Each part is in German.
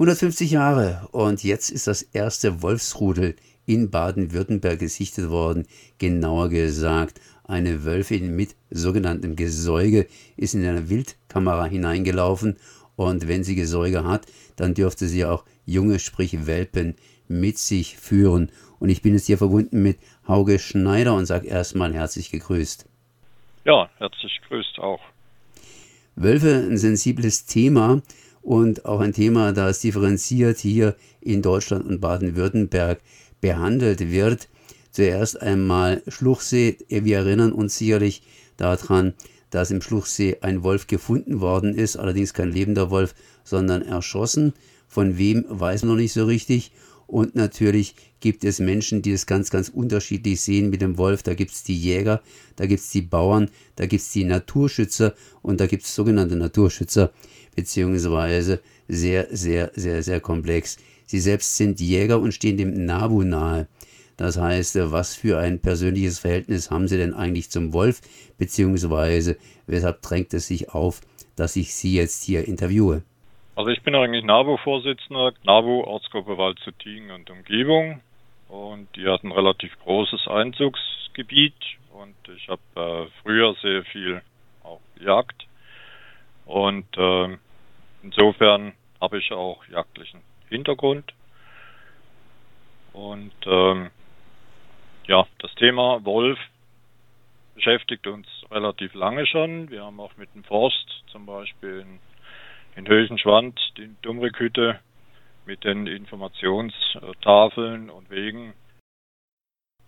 150 Jahre und jetzt ist das erste Wolfsrudel in Baden-Württemberg gesichtet worden. Genauer gesagt, eine Wölfin mit sogenanntem Gesäuge ist in eine Wildkamera hineingelaufen und wenn sie Gesäuge hat, dann dürfte sie auch junge, sprich Welpen, mit sich führen. Und ich bin jetzt hier verbunden mit Hauge Schneider und sage erstmal herzlich gegrüßt. Ja, herzlich gegrüßt auch. Wölfe, ein sensibles Thema und auch ein Thema, das differenziert hier in Deutschland und Baden-Württemberg behandelt wird. Zuerst einmal Schluchsee. Wir erinnern uns sicherlich daran, dass im Schluchsee ein Wolf gefunden worden ist, allerdings kein lebender Wolf, sondern erschossen. Von wem weiß man noch nicht so richtig. Und natürlich gibt es Menschen, die es ganz, ganz unterschiedlich sehen mit dem Wolf. Da gibt es die Jäger, da gibt es die Bauern, da gibt es die Naturschützer und da gibt es sogenannte Naturschützer, beziehungsweise sehr, sehr, sehr, sehr komplex. Sie selbst sind Jäger und stehen dem Nabu nahe. Das heißt, was für ein persönliches Verhältnis haben Sie denn eigentlich zum Wolf, beziehungsweise weshalb drängt es sich auf, dass ich Sie jetzt hier interviewe? Also ich bin eigentlich NABU-Vorsitzender, NABU Ortsgruppe Wald zu Tiegen und Umgebung. Und die hat ein relativ großes Einzugsgebiet und ich habe äh, früher sehr viel auch gejagt. Und äh, insofern habe ich auch jagdlichen Hintergrund. Und ähm, ja, das Thema Wolf beschäftigt uns relativ lange schon. Wir haben auch mit dem Forst zum Beispiel in in Höchenschwand, die Dummrickhütte mit den Informationstafeln und Wegen.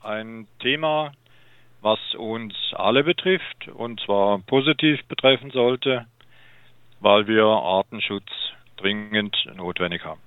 Ein Thema, was uns alle betrifft und zwar positiv betreffen sollte, weil wir Artenschutz dringend notwendig haben.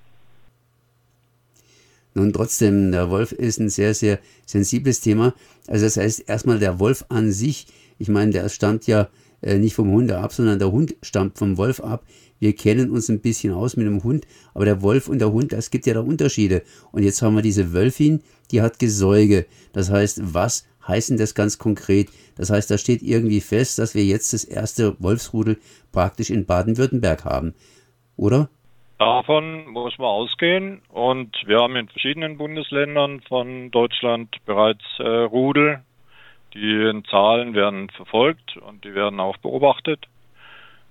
Nun trotzdem, der Wolf ist ein sehr, sehr sensibles Thema. Also das heißt erstmal der Wolf an sich, ich meine, der stammt ja äh, nicht vom Hund ab, sondern der Hund stammt vom Wolf ab. Wir kennen uns ein bisschen aus mit dem Hund, aber der Wolf und der Hund, das gibt ja da Unterschiede. Und jetzt haben wir diese Wölfin, die hat Gesäuge. Das heißt, was heißt denn das ganz konkret? Das heißt, da steht irgendwie fest, dass wir jetzt das erste Wolfsrudel praktisch in Baden-Württemberg haben, oder? Davon muss man ausgehen und wir haben in verschiedenen Bundesländern von Deutschland bereits äh, Rudel die Zahlen werden verfolgt und die werden auch beobachtet.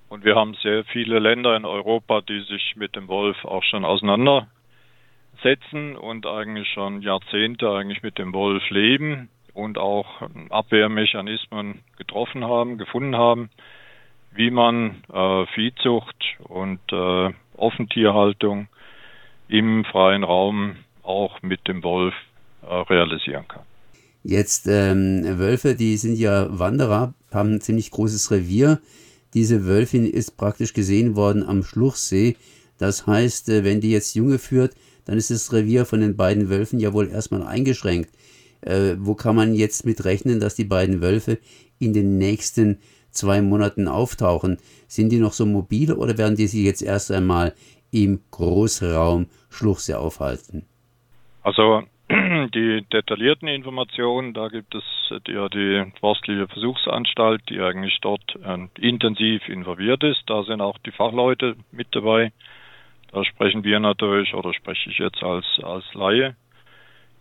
Und wir haben sehr viele Länder in Europa, die sich mit dem Wolf auch schon auseinandersetzen und eigentlich schon Jahrzehnte eigentlich mit dem Wolf leben und auch Abwehrmechanismen getroffen haben, gefunden haben, wie man äh, Viehzucht und äh, Offentierhaltung im freien Raum auch mit dem Wolf äh, realisieren kann. Jetzt ähm, Wölfe, die sind ja Wanderer, haben ein ziemlich großes Revier. Diese Wölfin ist praktisch gesehen worden am Schluchsee. Das heißt, äh, wenn die jetzt Junge führt, dann ist das Revier von den beiden Wölfen ja wohl erstmal eingeschränkt. Äh, wo kann man jetzt mit rechnen, dass die beiden Wölfe in den nächsten zwei Monaten auftauchen? Sind die noch so mobil oder werden die sich jetzt erst einmal im Großraum Schluchsee aufhalten? Also die detaillierten Informationen, da gibt es ja die Forstliche Versuchsanstalt, die eigentlich dort äh, intensiv involviert ist. Da sind auch die Fachleute mit dabei. Da sprechen wir natürlich oder spreche ich jetzt als, als Laie.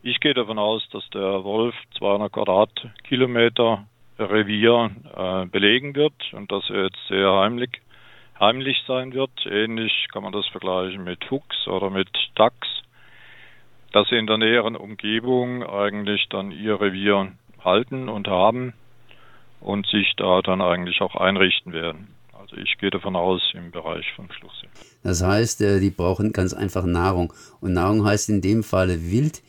Ich gehe davon aus, dass der Wolf 200 Quadratkilometer Revier äh, belegen wird und dass er jetzt sehr heimlich, heimlich sein wird. Ähnlich kann man das vergleichen mit Fuchs oder mit Dachs dass sie in der näheren Umgebung eigentlich dann ihr Revier halten und haben und sich da dann eigentlich auch einrichten werden. Also ich gehe davon aus im Bereich von Schluchsee. Das heißt, äh, die brauchen ganz einfach Nahrung. Und Nahrung heißt in dem Falle Wild.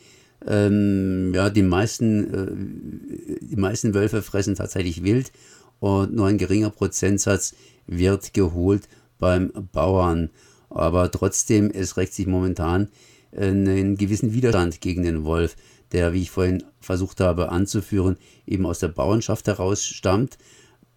Ähm, ja, die meisten, äh, die meisten Wölfe fressen tatsächlich Wild und nur ein geringer Prozentsatz wird geholt beim Bauern. Aber trotzdem, es rächt sich momentan einen gewissen Widerstand gegen den Wolf, der, wie ich vorhin versucht habe anzuführen, eben aus der Bauernschaft heraus stammt,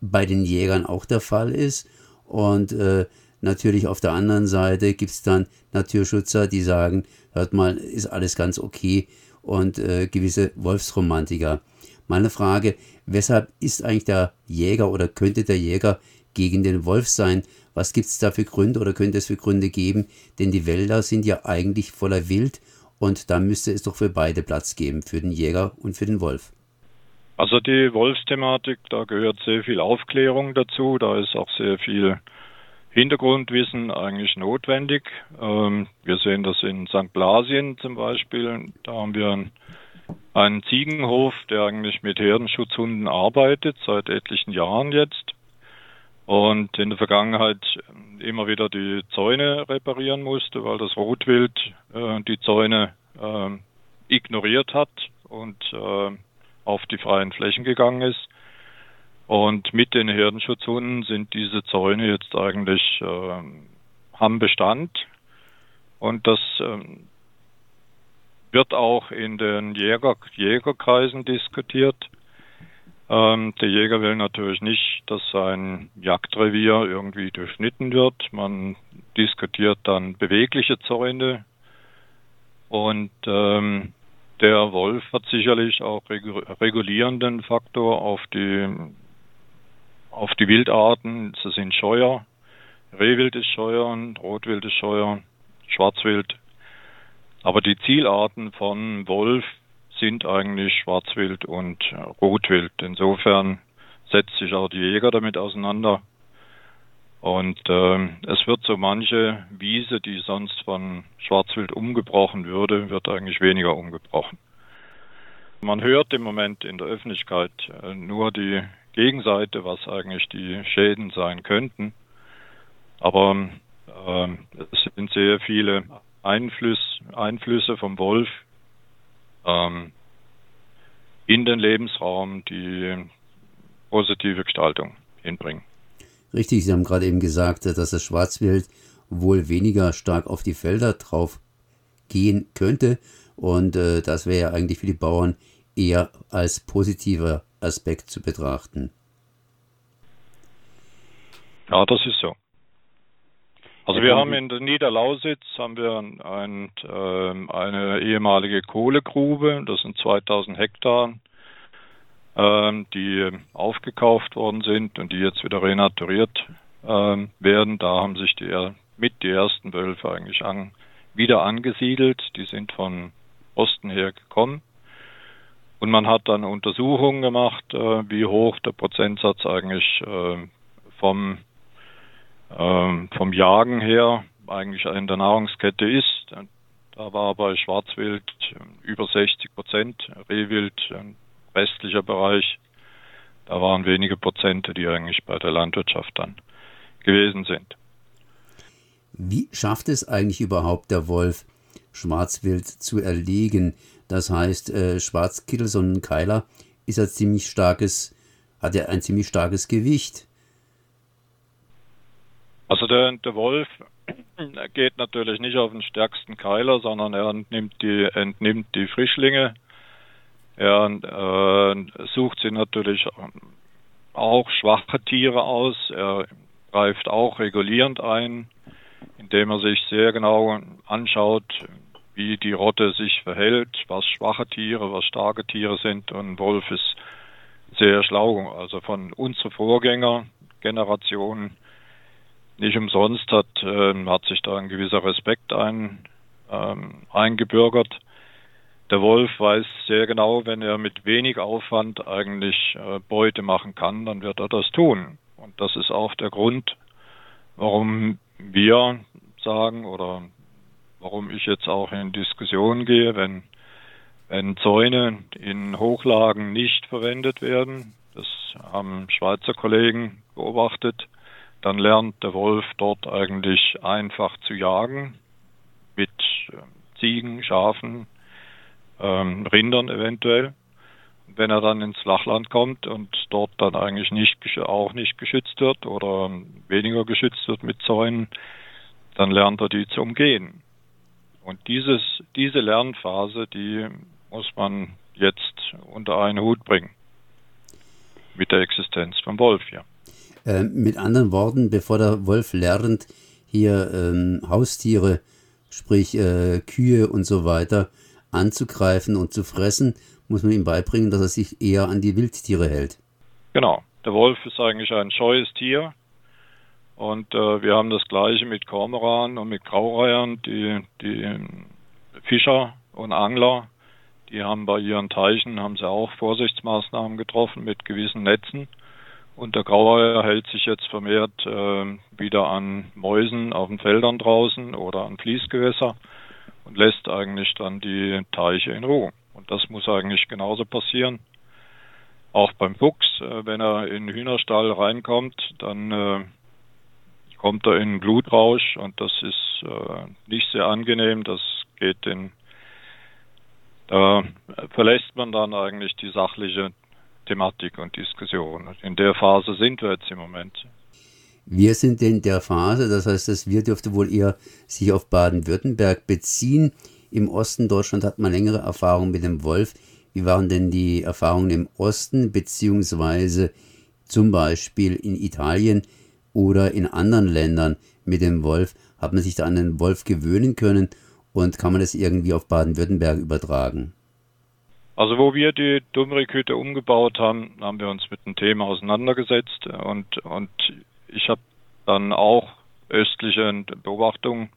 bei den Jägern auch der Fall ist. Und äh, natürlich auf der anderen Seite gibt es dann Naturschützer, die sagen, hört mal, ist alles ganz okay und äh, gewisse Wolfsromantiker. Meine Frage, weshalb ist eigentlich der Jäger oder könnte der Jäger gegen den Wolf sein. Was gibt es da für Gründe oder könnte es für Gründe geben? Denn die Wälder sind ja eigentlich voller Wild und da müsste es doch für beide Platz geben, für den Jäger und für den Wolf. Also die Wolfsthematik, da gehört sehr viel Aufklärung dazu, da ist auch sehr viel Hintergrundwissen eigentlich notwendig. Ähm, wir sehen das in St. Blasien zum Beispiel. Da haben wir einen, einen Ziegenhof, der eigentlich mit Herdenschutzhunden arbeitet, seit etlichen Jahren jetzt. Und in der Vergangenheit immer wieder die Zäune reparieren musste, weil das Rotwild äh, die Zäune äh, ignoriert hat und äh, auf die freien Flächen gegangen ist. Und mit den Herdenschutzhunden sind diese Zäune jetzt eigentlich haben Bestand. Und das ähm, wird auch in den Jäger, Jägerkreisen diskutiert. Ähm, der Jäger will natürlich nicht, dass sein Jagdrevier irgendwie durchschnitten wird. Man diskutiert dann bewegliche Zäune. Und ähm, der Wolf hat sicherlich auch regulierenden Faktor auf die auf die Wildarten. Das sind Scheuer, Rehwild ist Scheuer, Rotwild ist Scheuer, Schwarzwild. Aber die Zielarten von Wolf sind eigentlich Schwarzwild und Rotwild. Insofern setzt sich auch die Jäger damit auseinander. Und äh, es wird so manche Wiese, die sonst von Schwarzwild umgebrochen würde, wird eigentlich weniger umgebrochen. Man hört im Moment in der Öffentlichkeit äh, nur die Gegenseite, was eigentlich die Schäden sein könnten. Aber äh, es sind sehr viele Einfluss, Einflüsse vom Wolf ähm, in den Lebensraum, die positive Gestaltung hinbringen. Richtig, Sie haben gerade eben gesagt, dass das Schwarzwild wohl weniger stark auf die Felder drauf gehen könnte. Und äh, das wäre ja eigentlich für die Bauern eher als positiver Aspekt zu betrachten. Ja, das ist so. Also wir haben in der Niederlausitz haben wir ein, äh, eine ehemalige Kohlegrube, das sind 2000 Hektar, äh, die aufgekauft worden sind und die jetzt wieder renaturiert äh, werden. Da haben sich die mit die ersten Wölfe eigentlich an, wieder angesiedelt. Die sind von Osten her gekommen. Und man hat dann Untersuchungen gemacht, äh, wie hoch der Prozentsatz eigentlich äh, vom, vom Jagen her eigentlich in der Nahrungskette ist. Da war bei Schwarzwild über 60 Prozent, Rehwild ein restlicher Bereich. Da waren wenige Prozente, die eigentlich bei der Landwirtschaft dann gewesen sind. Wie schafft es eigentlich überhaupt der Wolf, Schwarzwild zu erlegen? Das heißt, äh, Schwarzkittel, so ein Keiler, ist ein ziemlich starkes, hat ja ein ziemlich starkes Gewicht. Also der, der Wolf geht natürlich nicht auf den stärksten Keiler, sondern er entnimmt die, entnimmt die Frischlinge. Er äh, sucht sie natürlich auch schwache Tiere aus. Er greift auch regulierend ein, indem er sich sehr genau anschaut, wie die Rotte sich verhält, was schwache Tiere, was starke Tiere sind. Und Wolf ist sehr schlau. Also von unserer Vorgängergeneration nicht umsonst hat, äh, hat sich da ein gewisser Respekt ein, ähm, eingebürgert. Der Wolf weiß sehr genau, wenn er mit wenig Aufwand eigentlich äh, Beute machen kann, dann wird er das tun. Und das ist auch der Grund, warum wir sagen oder warum ich jetzt auch in Diskussionen gehe, wenn, wenn Zäune in Hochlagen nicht verwendet werden. Das haben Schweizer Kollegen beobachtet. Dann lernt der Wolf dort eigentlich einfach zu jagen mit ähm, Ziegen, Schafen, ähm, Rindern eventuell. Wenn er dann ins Flachland kommt und dort dann eigentlich nicht, auch nicht geschützt wird oder weniger geschützt wird mit Zäunen, dann lernt er die zu umgehen. Und dieses, diese Lernphase, die muss man jetzt unter einen Hut bringen. Mit der Existenz vom Wolf, ja. Äh, mit anderen Worten, bevor der Wolf lernt, hier ähm, Haustiere, sprich äh, Kühe und so weiter, anzugreifen und zu fressen, muss man ihm beibringen, dass er sich eher an die Wildtiere hält. Genau. Der Wolf ist eigentlich ein scheues Tier. Und äh, wir haben das gleiche mit Kormoran und mit Graureihern, die, die Fischer und Angler, die haben bei ihren Teichen, haben sie auch Vorsichtsmaßnahmen getroffen mit gewissen Netzen. Und der Graureiher hält sich jetzt vermehrt äh, wieder an Mäusen auf den Feldern draußen oder an Fließgewässer und lässt eigentlich dann die Teiche in Ruhe. Und das muss eigentlich genauso passieren. Auch beim Fuchs, äh, wenn er in den Hühnerstall reinkommt, dann äh, kommt er in Blutrausch und das ist äh, nicht sehr angenehm. Das geht in, da verlässt man dann eigentlich die sachliche Thematik und Diskussion. In der Phase sind wir jetzt im Moment. Wir sind in der Phase, das heißt, das wir dürfte wohl eher sich auf Baden-Württemberg beziehen. Im Osten Deutschland hat man längere Erfahrungen mit dem Wolf. Wie waren denn die Erfahrungen im Osten, beziehungsweise zum Beispiel in Italien oder in anderen Ländern mit dem Wolf? Hat man sich da an den Wolf gewöhnen können und kann man das irgendwie auf Baden-Württemberg übertragen? Also wo wir die Dummerickhütte umgebaut haben, haben wir uns mit dem Thema auseinandergesetzt und, und ich habe dann auch östliche Beobachtungen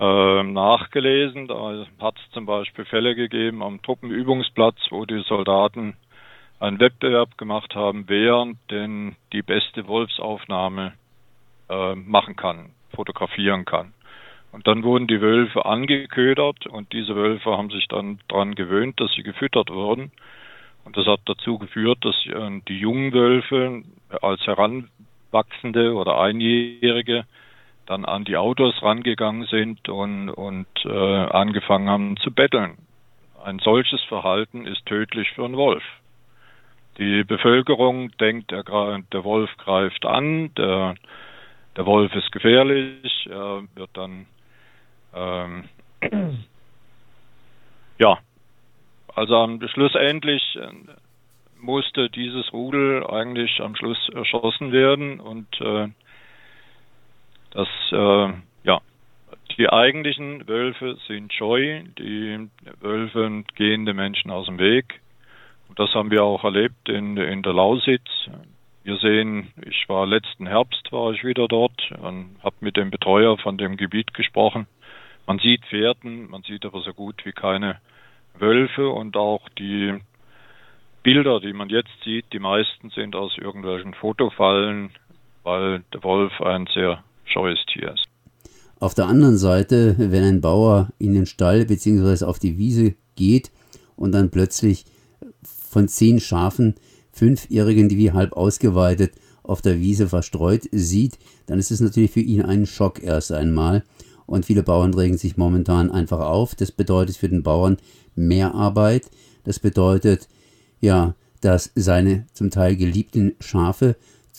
äh, nachgelesen. Da hat es zum Beispiel Fälle gegeben am Truppenübungsplatz, wo die Soldaten einen Wettbewerb gemacht haben, wer denn die beste Wolfsaufnahme äh, machen kann, fotografieren kann. Und dann wurden die Wölfe angeködert und diese Wölfe haben sich dann daran gewöhnt, dass sie gefüttert wurden. Und das hat dazu geführt, dass äh, die jungen Wölfe als Heranwachsende oder Einjährige dann an die Autos rangegangen sind und, und äh, angefangen haben zu betteln. Ein solches Verhalten ist tödlich für einen Wolf. Die Bevölkerung denkt, der, der Wolf greift an, der, der Wolf ist gefährlich, er wird dann ähm, ja, also schlussendlich äh, musste dieses Rudel eigentlich am Schluss erschossen werden und äh, das äh, ja die eigentlichen Wölfe sind scheu, die Wölfe gehen den Menschen aus dem Weg. Und das haben wir auch erlebt in, in der Lausitz. Wir sehen, ich war letzten Herbst war ich wieder dort und habe mit dem Betreuer von dem Gebiet gesprochen. Man sieht Pferden, man sieht aber so gut wie keine Wölfe und auch die Bilder, die man jetzt sieht, die meisten sind aus irgendwelchen Fotofallen, weil der Wolf ein sehr scheues Tier ist. Auf der anderen Seite, wenn ein Bauer in den Stall bzw. auf die Wiese geht und dann plötzlich von zehn Schafen fünf die wie halb ausgeweitet auf der Wiese verstreut sieht, dann ist es natürlich für ihn ein Schock erst einmal und viele Bauern regen sich momentan einfach auf. Das bedeutet für den Bauern mehr Arbeit. Das bedeutet, ja, dass seine zum Teil geliebten Schafe,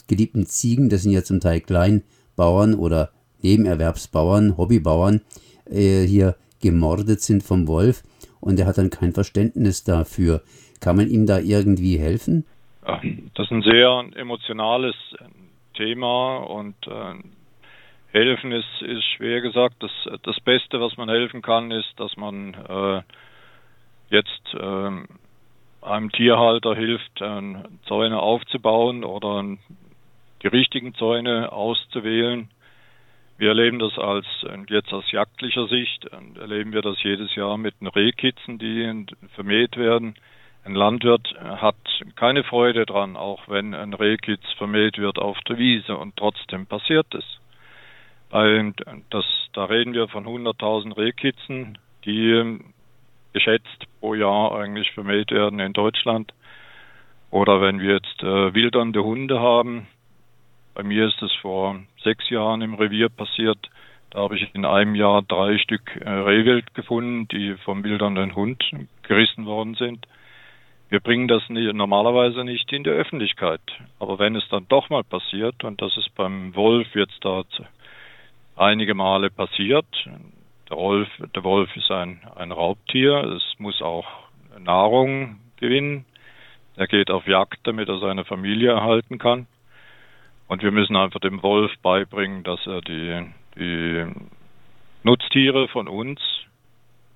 geliebten Ziegen, das sind ja zum Teil Kleinbauern oder Nebenerwerbsbauern, Hobbybauern, äh, hier gemordet sind vom Wolf und er hat dann kein Verständnis dafür. Kann man ihm da irgendwie helfen? Das ist ein sehr emotionales Thema und äh, helfen ist, ist schwer gesagt. Das, das Beste, was man helfen kann, ist, dass man äh, jetzt äh, einem Tierhalter hilft, äh, Zäune aufzubauen oder die richtigen Zäune auszuwählen. Wir erleben das als jetzt aus jagdlicher Sicht, erleben wir das jedes Jahr mit den Rehkitzen, die vermäht werden. Ein Landwirt hat keine Freude dran, auch wenn ein Rehkitz vermäht wird auf der Wiese und trotzdem passiert es. Das, da reden wir von 100.000 Rehkitzen, die ähm, geschätzt pro Jahr eigentlich vermählt werden in Deutschland. Oder wenn wir jetzt äh, wildernde Hunde haben, bei mir ist es vor sechs Jahren im Revier passiert, da habe ich in einem Jahr drei Stück äh, Rehwild gefunden, die vom wildernden Hund gerissen worden sind. Wir bringen das nie, normalerweise nicht in die Öffentlichkeit. Aber wenn es dann doch mal passiert, und das ist beim Wolf jetzt da einige Male passiert. Der Wolf, der Wolf ist ein, ein Raubtier. Es muss auch Nahrung gewinnen. Er geht auf Jagd, damit er seine Familie erhalten kann. Und wir müssen einfach dem Wolf beibringen, dass er die, die Nutztiere von uns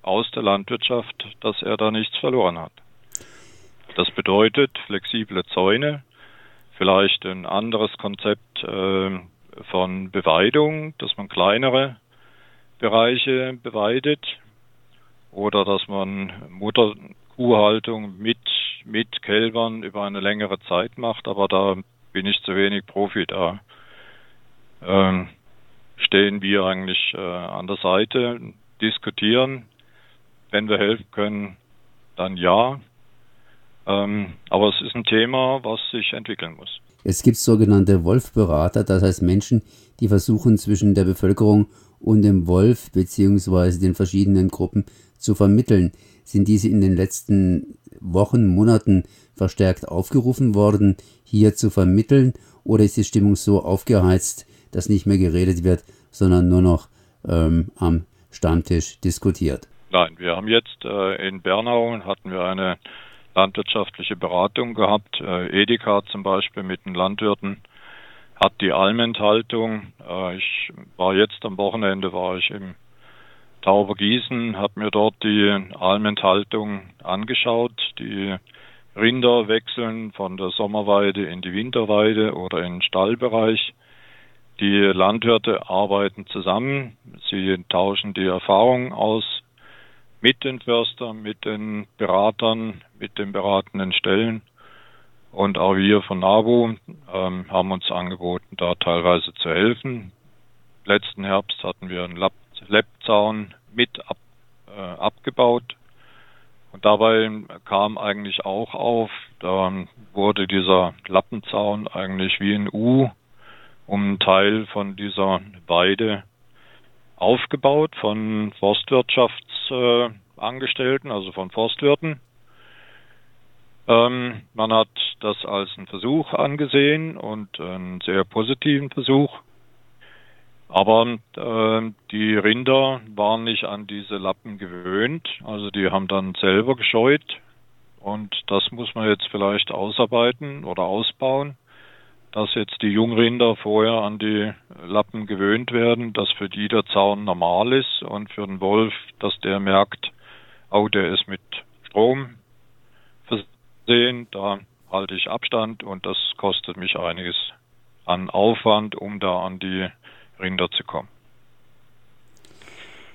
aus der Landwirtschaft, dass er da nichts verloren hat. Das bedeutet flexible Zäune, vielleicht ein anderes Konzept, äh, von Beweidung, dass man kleinere Bereiche beweidet oder dass man Mutterkuhhaltung mit, mit Kälbern über eine längere Zeit macht, aber da bin ich zu wenig Profi. Da ähm, stehen wir eigentlich äh, an der Seite, diskutieren. Wenn wir helfen können, dann ja. Ähm, aber es ist ein Thema, was sich entwickeln muss. Es gibt sogenannte Wolfberater, das heißt Menschen, die versuchen zwischen der Bevölkerung und dem Wolf bzw. den verschiedenen Gruppen zu vermitteln. Sind diese in den letzten Wochen, Monaten verstärkt aufgerufen worden, hier zu vermitteln? Oder ist die Stimmung so aufgeheizt, dass nicht mehr geredet wird, sondern nur noch ähm, am Stammtisch diskutiert? Nein, wir haben jetzt äh, in Bernau hatten wir eine landwirtschaftliche Beratung gehabt. Äh, Edeka zum Beispiel mit den Landwirten hat die Almenthaltung. Äh, ich war jetzt am Wochenende war ich im Taubergießen, habe mir dort die Almenthaltung angeschaut. Die Rinder wechseln von der Sommerweide in die Winterweide oder in den Stallbereich. Die Landwirte arbeiten zusammen. Sie tauschen die Erfahrung aus mit den Förstern, mit den Beratern, mit den beratenden Stellen. Und auch wir von NABU ähm, haben uns angeboten, da teilweise zu helfen. Letzten Herbst hatten wir einen Leppzaun mit ab, äh, abgebaut. Und dabei kam eigentlich auch auf, da wurde dieser Lappenzaun eigentlich wie ein U um einen Teil von dieser Weide aufgebaut von Forstwirtschaftsangestellten, also von Forstwirten. Ähm, man hat das als einen Versuch angesehen und einen sehr positiven Versuch. Aber äh, die Rinder waren nicht an diese Lappen gewöhnt, also die haben dann selber gescheut und das muss man jetzt vielleicht ausarbeiten oder ausbauen dass jetzt die Jungrinder vorher an die Lappen gewöhnt werden, dass für die der Zaun normal ist und für den Wolf, dass der merkt, oh, der ist mit Strom versehen, da halte ich Abstand und das kostet mich einiges an Aufwand, um da an die Rinder zu kommen.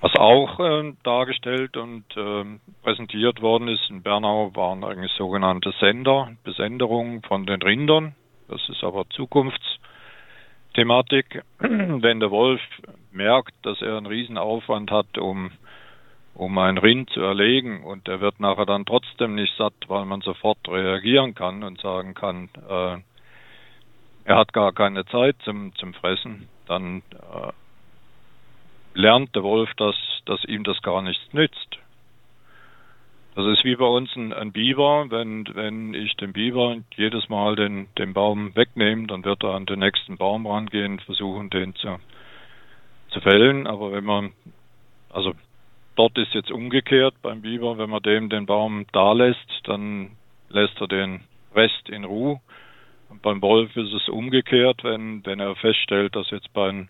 Was auch äh, dargestellt und äh, präsentiert worden ist in Bernau, waren eigentlich sogenannte Sender, Besenderungen von den Rindern. Das ist aber Zukunftsthematik. Wenn der Wolf merkt, dass er einen Riesenaufwand hat, um, um ein Rind zu erlegen und er wird nachher dann trotzdem nicht satt, weil man sofort reagieren kann und sagen kann, äh, er hat gar keine Zeit zum, zum Fressen, dann äh, lernt der Wolf, dass, dass ihm das gar nichts nützt. Das ist wie bei uns ein, ein Biber. Wenn, wenn ich den Biber jedes Mal den, den Baum wegnehme, dann wird er an den nächsten Baum rangehen, versuchen, den zu, zu fällen. Aber wenn man, also dort ist jetzt umgekehrt beim Biber, wenn man dem den Baum da lässt, dann lässt er den Rest in Ruhe. Und beim Wolf ist es umgekehrt, wenn, wenn er feststellt, dass jetzt bei den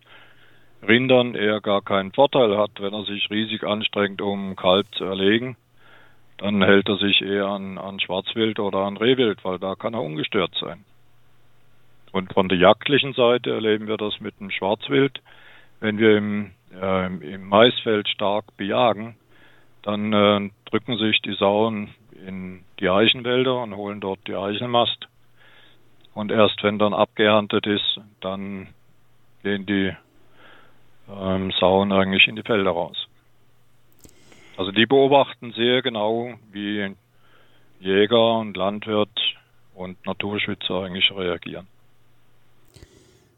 Rindern er gar keinen Vorteil hat, wenn er sich riesig anstrengt, um Kalb zu erlegen dann hält er sich eher an, an Schwarzwild oder an Rehwild, weil da kann er ungestört sein. Und von der jagdlichen Seite erleben wir das mit dem Schwarzwild. Wenn wir im, äh, im Maisfeld stark bejagen, dann äh, drücken sich die Sauen in die Eichenwälder und holen dort die Eichelmast. Und erst wenn dann abgeerntet ist, dann gehen die ähm, Sauen eigentlich in die Felder raus. Also die beobachten sehr genau, wie Jäger und Landwirt und Naturschützer eigentlich reagieren.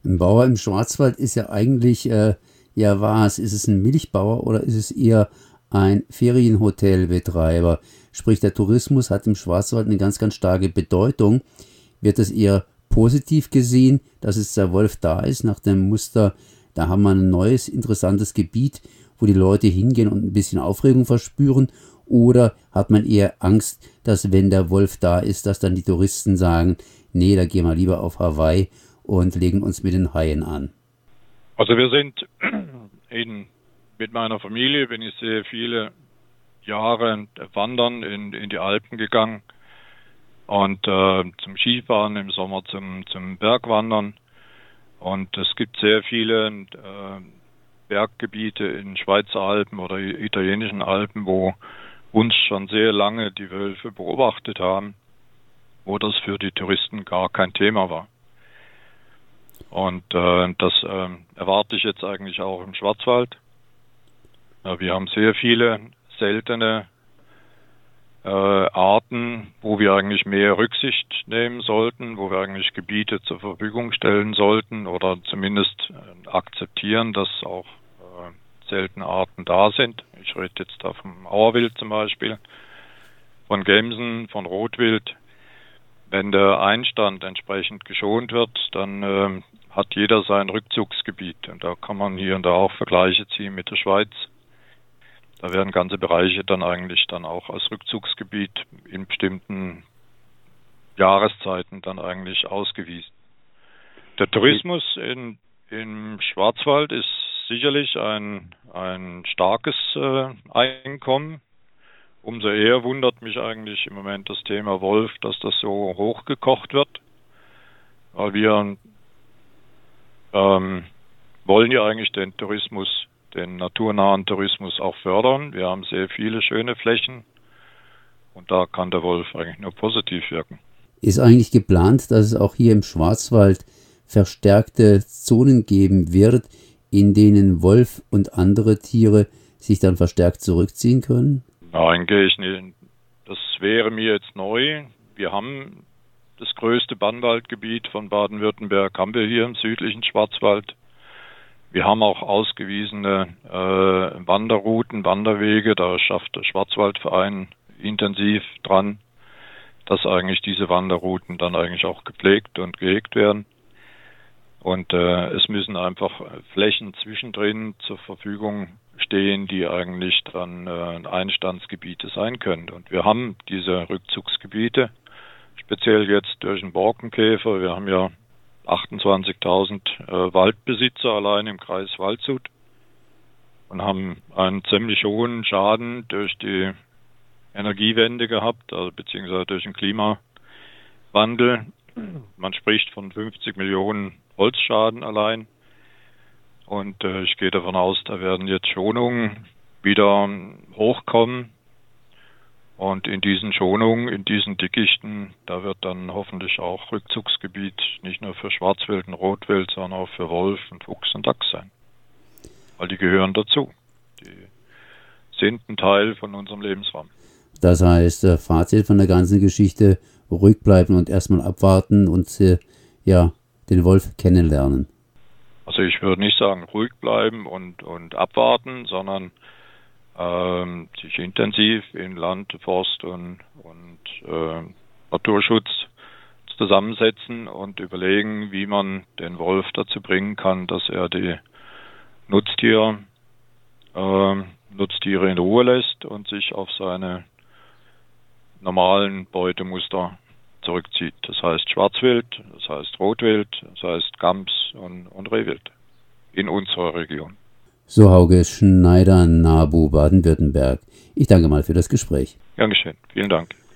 Ein Bauer im Schwarzwald ist ja eigentlich, äh, ja was, ist es ein Milchbauer oder ist es eher ein Ferienhotelbetreiber? Sprich, der Tourismus hat im Schwarzwald eine ganz, ganz starke Bedeutung. Wird es eher positiv gesehen, dass es der Wolf da ist, nach dem Muster, da haben wir ein neues, interessantes Gebiet wo die Leute hingehen und ein bisschen Aufregung verspüren? Oder hat man eher Angst, dass wenn der Wolf da ist, dass dann die Touristen sagen, nee, da gehen wir lieber auf Hawaii und legen uns mit den Haien an? Also wir sind in, mit meiner Familie, bin ich sehr viele Jahre wandern in, in die Alpen gegangen und äh, zum Skifahren im Sommer zum, zum Bergwandern. Und es gibt sehr viele äh, Berggebiete in Schweizer Alpen oder italienischen Alpen, wo uns schon sehr lange die Wölfe beobachtet haben, wo das für die Touristen gar kein Thema war. Und äh, das äh, erwarte ich jetzt eigentlich auch im Schwarzwald. Ja, wir haben sehr viele seltene äh, Arten, wo wir eigentlich mehr Rücksicht nehmen sollten, wo wir eigentlich Gebiete zur Verfügung stellen sollten oder zumindest äh, akzeptieren, dass auch äh, seltene Arten da sind. Ich rede jetzt da vom Auerwild zum Beispiel, von Gämsen, von Rotwild. Wenn der Einstand entsprechend geschont wird, dann äh, hat jeder sein Rückzugsgebiet. Und da kann man hier und da auch Vergleiche ziehen mit der Schweiz. Da werden ganze Bereiche dann eigentlich dann auch als Rückzugsgebiet in bestimmten Jahreszeiten dann eigentlich ausgewiesen. Der Tourismus in, im Schwarzwald ist sicherlich ein, ein starkes äh, Einkommen. Umso eher wundert mich eigentlich im Moment das Thema Wolf, dass das so hochgekocht wird. Weil wir ähm, wollen ja eigentlich den Tourismus, den naturnahen Tourismus auch fördern. Wir haben sehr viele schöne Flächen und da kann der Wolf eigentlich nur positiv wirken. Ist eigentlich geplant, dass es auch hier im Schwarzwald verstärkte Zonen geben wird, in denen Wolf und andere Tiere sich dann verstärkt zurückziehen können? Nein, gehe ich nicht. Das wäre mir jetzt neu. Wir haben das größte Bannwaldgebiet von Baden-Württemberg haben wir hier im südlichen Schwarzwald. Wir haben auch ausgewiesene äh, Wanderrouten, Wanderwege. Da schafft der Schwarzwaldverein intensiv dran, dass eigentlich diese Wanderrouten dann eigentlich auch gepflegt und gehegt werden. Und äh, es müssen einfach Flächen zwischendrin zur Verfügung stehen, die eigentlich dann äh, Einstandsgebiete sein können. Und wir haben diese Rückzugsgebiete speziell jetzt durch den Borkenkäfer. Wir haben ja 28.000 äh, Waldbesitzer allein im Kreis Waldshut und haben einen ziemlich hohen Schaden durch die Energiewende gehabt, also beziehungsweise durch den Klimawandel. Man spricht von 50 Millionen Holzschaden allein. Und äh, ich gehe davon aus, da werden jetzt Schonungen wieder hochkommen. Und in diesen Schonungen, in diesen Dickichten, da wird dann hoffentlich auch Rückzugsgebiet nicht nur für Schwarzwild und Rotwild, sondern auch für Wolf und Fuchs und Dachs sein. Weil die gehören dazu. Die sind ein Teil von unserem Lebensraum. Das heißt, äh, Fazit von der ganzen Geschichte, ruhig bleiben und erstmal abwarten und äh, ja, den Wolf kennenlernen. Also ich würde nicht sagen ruhig bleiben und, und abwarten, sondern ähm, sich intensiv in Land, Forst und, und äh, Naturschutz zusammensetzen und überlegen, wie man den Wolf dazu bringen kann, dass er die Nutztiere, äh, Nutztiere in Ruhe lässt und sich auf seine normalen Beutemuster zurückzieht. Das heißt Schwarzwild, das heißt Rotwild, das heißt Gams und, und Rehwild in unserer Region. So Hauge Schneider, Nabu, Baden-Württemberg. Ich danke mal für das Gespräch. Dankeschön. Vielen Dank.